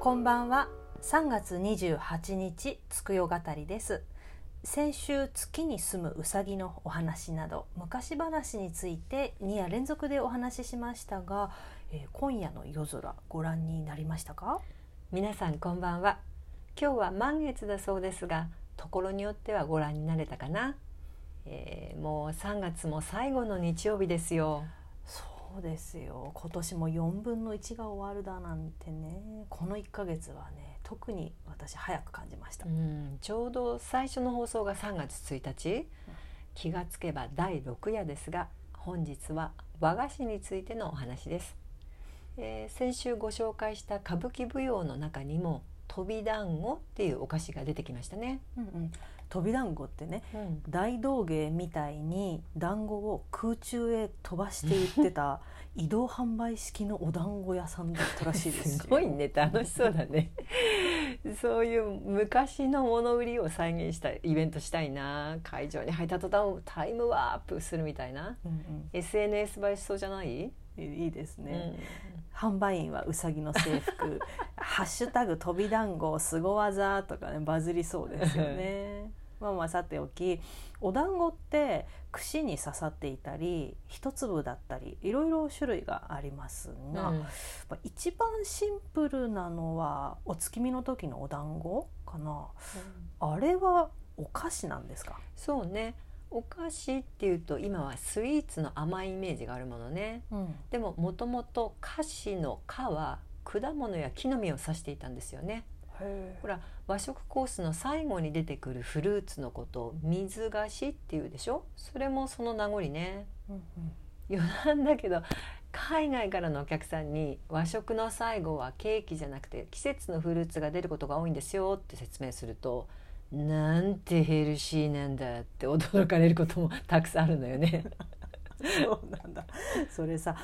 こんばんは。3月28日つくよ語りです。先週月に住むうさぎのお話など昔話について2夜連続でお話ししましたが、えー今夜の夜空ご覧になりましたか？皆さんこんばんは。今日は満月だそうですがところによってはご覧になれたかな、えーもう3月も最後の日曜日ですよそうですよ。今年も4分の1が終わるだなんてね。この1ヶ月はね特に私早く感じました。う、ん。ちょうど最初の放送が3月1日。気がつけば第6夜ですが本日は和菓子についてのお話です、えー先週ご紹介した歌舞伎舞踊の中にも飛び団子っていうお菓子が出てきましたね、うんうん、飛び団子ってねうん。大道芸みたいに団子を空中へ飛ばして売ってた 移動販売式のお団子屋さんだったらしいですよ。すごいね。楽しそうだね。そういう昔の物売りを再現したイベントしたいな。会場に入った途端タイムワープするみたいな。うん SNS 映えしそうじゃない、うん、いいですね、うん。販売員はうさぎの制服「ハッシュタグ飛び団子すご技」とかねバズりそうですよね。まあまあさておきお団子って串に刺さっていたり一粒だったりいろいろ種類がありますが、うん。まあ一番シンプルなのはお月見の時のお団子かな。あれはお菓子なんですか、そうね。お菓子っていうと今はスイーツの甘いイメージがあるものね。うん。でももともと菓子の「菓」は果物や木の実を指していたんですよねほら和食コースの最後に出てくるフルーツのことを水菓子っていうでしょ？それもその名残ね。うんうん。余談だけど海外からのお客さんに和食の最後はケーキじゃなくて季節のフルーツが出ることが多いんですよって説明するとなんてヘルシーなんだって驚かれることもたくさんあるのよね。そうなんだ。それさ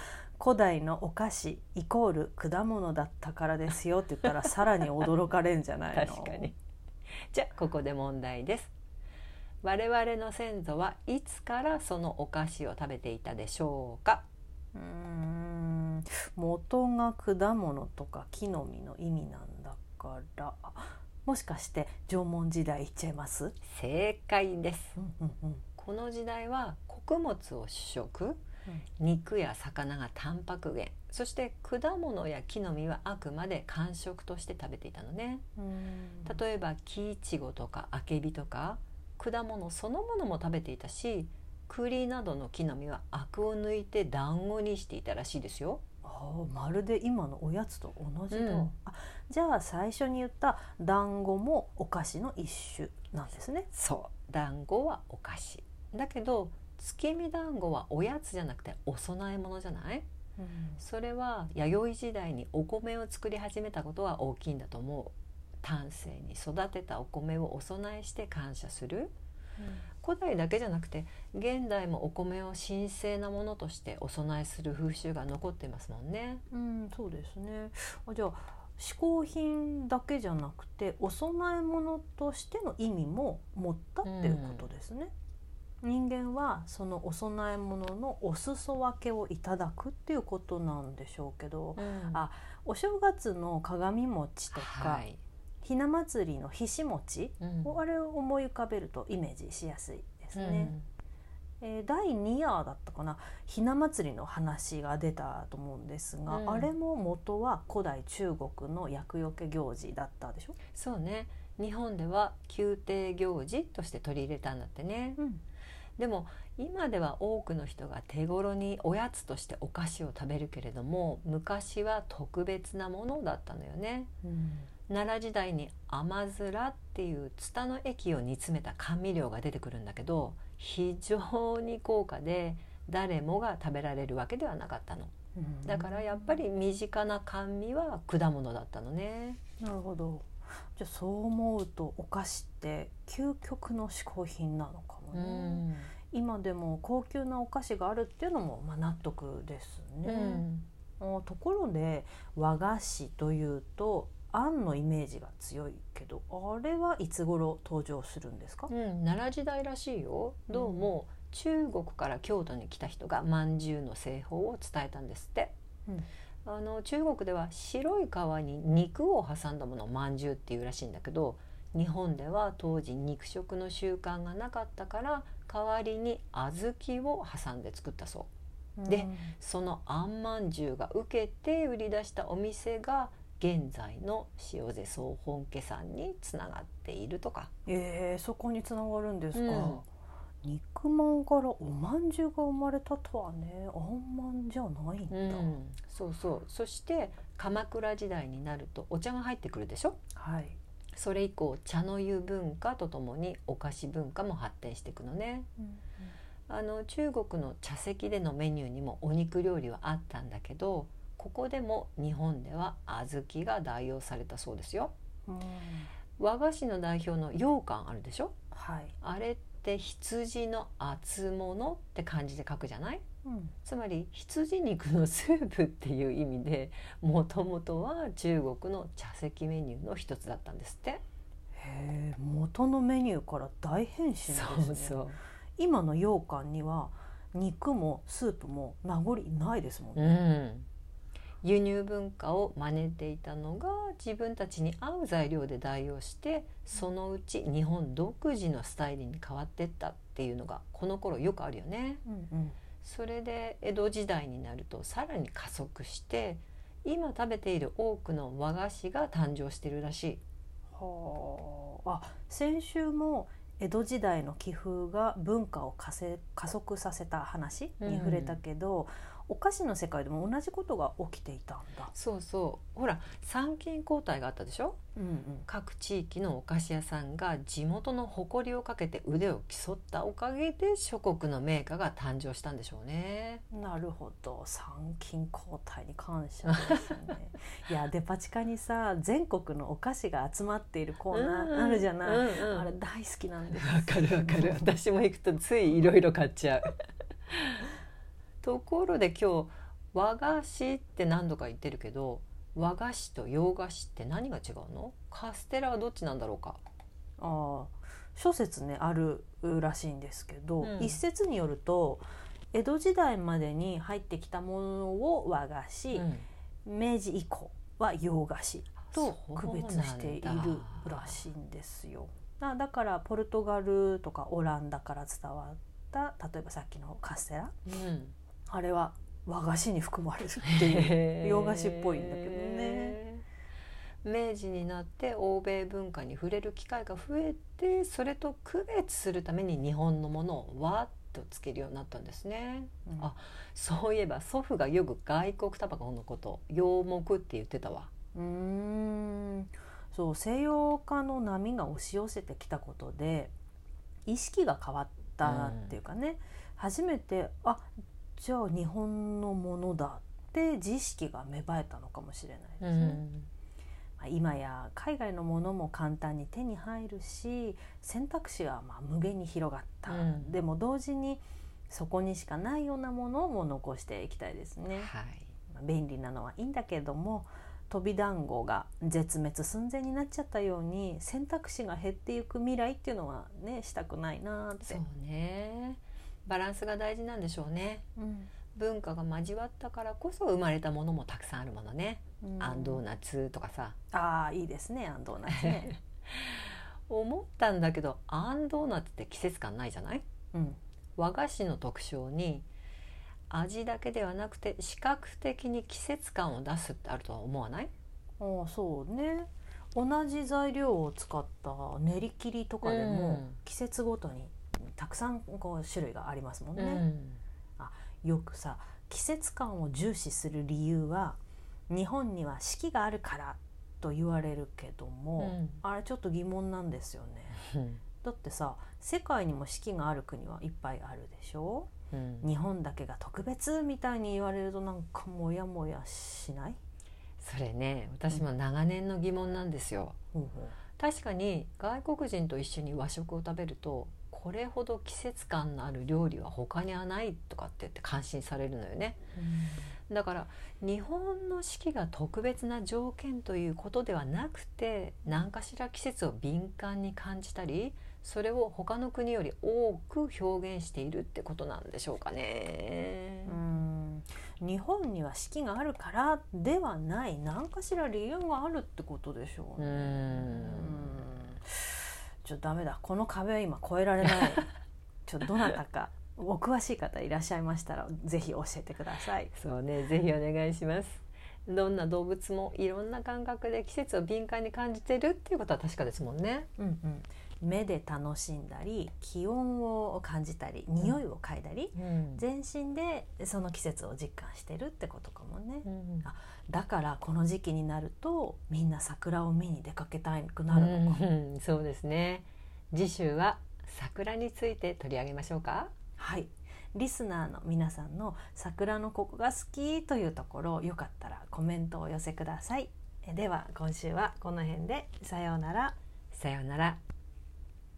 古代のお菓子イコール果物だったからですよって言ったら さらに驚かれんじゃないの？確かに。じゃあここで問題です。我々の先祖はいつからそのお菓子を食べていたでしょうか？うーん。元が果物とか木の実の意味なんだから。あもしかして縄文時代いっちゃいます、正解です。うんうんうんこの時代は穀物を主食肉や魚がタンパク源そして果物や木の実はあくまで間食として食べていたのね。うん。例えば木いちごとかあけびとか果物そのものも食べていたし栗などの木の実はアクを抜いて団子にしていたらしいですよ。あーまるで今のおやつと同じだ、うん。あじゃあ最初に言った団子もお菓子の一種なんですね。そう団子はお菓子だけど月見団子はおやつじゃなくてお供え物じゃない？それは弥生時代にお米を作り始めたことは大きいんだと思う。丹精に育てたお米をお供えして感謝する。古代だけじゃなくて現代もお米を神聖なものとしてお供えする風習が残ってますもんね。うん、そうですね。あじゃあ嗜好品だけじゃなくてお供え物としての意味も持ったっていうことですね。人間はそのお供え物のお裾分けをいただくっていうことなんでしょうけど、あお正月の鏡餅とか、はい、ひな祭りのひし餅、うん。あれを思い浮かべるとイメージしやすいですね。えー第2夜だったかなひな祭りの話が出たと思うんですが、うん。あれも元は古代中国の厄除け行事だったでしょ、そうね。日本では宮廷行事として取り入れたんだってね。うんでも今では多くの人が手頃におやつとしてお菓子を食べるけれども昔は特別なものだったのよね。奈良時代に甘面っていうツタの液を煮詰めた甘味料が出てくるんだけど非常に高価で誰もが食べられるわけではなかったの。うん。だからやっぱり身近な甘味は果物だったのね。なるほどじゃあそう思うとお菓子って究極の嗜好品なのかもうね、ん、今でも高級なお菓子があるっていうのもまあ納得ですうね、ん。あところで和菓子というとあんのイメージが強いけどあれはいつ頃登場するんですか、うん、奈良時代らしいよ。どうも中国から京都に来た人が饅頭の製法を伝えたんですって、うんあの中国では白い皮に肉を挟んだものをまんじゅうっていうらしいんだけど日本では当時肉食の習慣がなかったから代わりに小豆を挟んで作ったそう。でそのあんまんじゅうが受けて売り出したお店が現在の塩瀬総本家さんにつながっているとか。えー、そこにつながるんですか、うん肉まんからおまんじゅうが生まれたとはねあんまんじゃないんだ、うん、そうそう。そして鎌倉時代になるとお茶が入ってくるでしょ？はい。それ以降茶の湯文化とともにお菓子文化も発展していくのね。あの中国の茶席でのメニューにもお肉料理はあったんだけどここでも日本では小豆が代用されたそうですよ。うん。和菓子の代表の羊羹あるでしょ？はい、あれって羊の厚物って漢字で書くじゃない？うん。つまり羊肉のスープっていう意味でもともとは中国の茶席メニューの一つだったんですって。へえ元のメニューから大変身ですね。そうそう。今の羊羹には肉もスープも名残ないですもんうね、ん、輸入文化を真似ていたのが自分たちに合う材料で代用してそのうち日本独自のスタイルに変わってったっていうのがこの頃よくあるよね。うんうんそれで江戸時代になるとさらに加速して今食べている多くの和菓子が誕生しているらしい。はああ先週も江戸時代の気風が文化を加せ加速させた話に触れたけど、お菓子の世界でも同じことが起きていたんだ。そうそう。ほら参勤交代があったでしょ？うん各地域のお菓子屋さんが地元の誇りをかけて腕を競ったおかげで諸国の名家が誕生したんでしょうね。うん、なるほど。参勤交代に感謝ですね。いやデパ地下にさ全国のお菓子が集まっているコーナーあるじゃない、うんうんあれ大好きなんですわかるわかる。私も行くとついいろいろ買っちゃうところで今日和菓子って何度か言ってるけど和菓子と洋菓子って何が違うの？カステラはどっちなんだろうか？ああ諸説ねあるらしいんですけど、うん。一説によると江戸時代までに入ってきたものを和菓子、うん。明治以降は洋菓子と区別しているらしいんですよ。あだからポルトガルとかオランダから伝わった例えばさっきのカステラうんあれは和菓子に含まれるっていう洋菓子っぽいんだけどね。明治になって欧米文化に触れる機会が増えてそれと区別するために日本のものをわっとつけるようになったんですね。うん。あそういえば祖父がよく外国タバコのこと洋木って言ってたわ。うーん。そう西洋化の波が押し寄せてきたことで意識が変わったっていうかね、初めてあじゃあ日本のものだって自意識が芽生えたのかもしれないですね。まあ今や海外のものも簡単に手に入るし選択肢はまあ無限に広がった、うん。でも同時にそこにしかないようなものも残していきたいですね。はい。まあ便利なのはいいんだけれども飛び団子が絶滅寸前になっちゃったように選択肢が減っていく未来っていうのはねしたくないなって。そうねバランスが大事なんでしょうね。うん。文化が交わったからこそ生まれたものもたくさんあるものね、うん。あんドーナツとかさ。ああいいですねあんドーナツね、思ったんだけどあんドーナツって季節感ないじゃない？うん、和菓子の特徴に味だけではなくて視覚的に季節感を出すってあるとは思わない？ああそうね。同じ材料を使った練り切りとかでもうん。季節ごとにたくさんこう種類がありますもんね、うん。よくさ季節感を重視する理由は日本には四季があるからと言われるけども、あれちょっと疑問なんですよね。うん。だってさ世界にも四季がある国はいっぱいあるでしょ？うん。日本だけが特別みたいに言われるとなんかモヤモヤしない、それね私も長年の疑問なんですよ。ほうほ確かに外国人と一緒に和食を食べるとこれほど季節感のある料理は他にはないとかって言って感心されるのよね。だから日本の四季が特別な条件ということではなくて何かしら季節を敏感に感じたりそれを他の国より多く表現しているってことなんでしょうかね。う。ん。日本には四季があるからではない。何かしら理由があるってことでしょうね。うんちょっとダメだこの壁は今越えられない ちょっとどなたかお詳しい方いらっしゃいましたらぜひ教えてください。そうねぜひお願いしますどんな動物もいろんな感覚で季節を敏感に感じてるっていうことは確かですもんね。うんうん目で楽しんだり気温を感じたり匂いを嗅いだり、うん。全身でその季節を実感してるってことかもね、うんあだからこの時期になるとみんな桜を見に出かけたくなるのか、うんそうですね。次週は桜について取り上げましょうか。はい。リスナーの皆さんの桜のここが好きというところよかったらコメントをお寄せください。えでは今週はこの辺で。さようなら。さようなら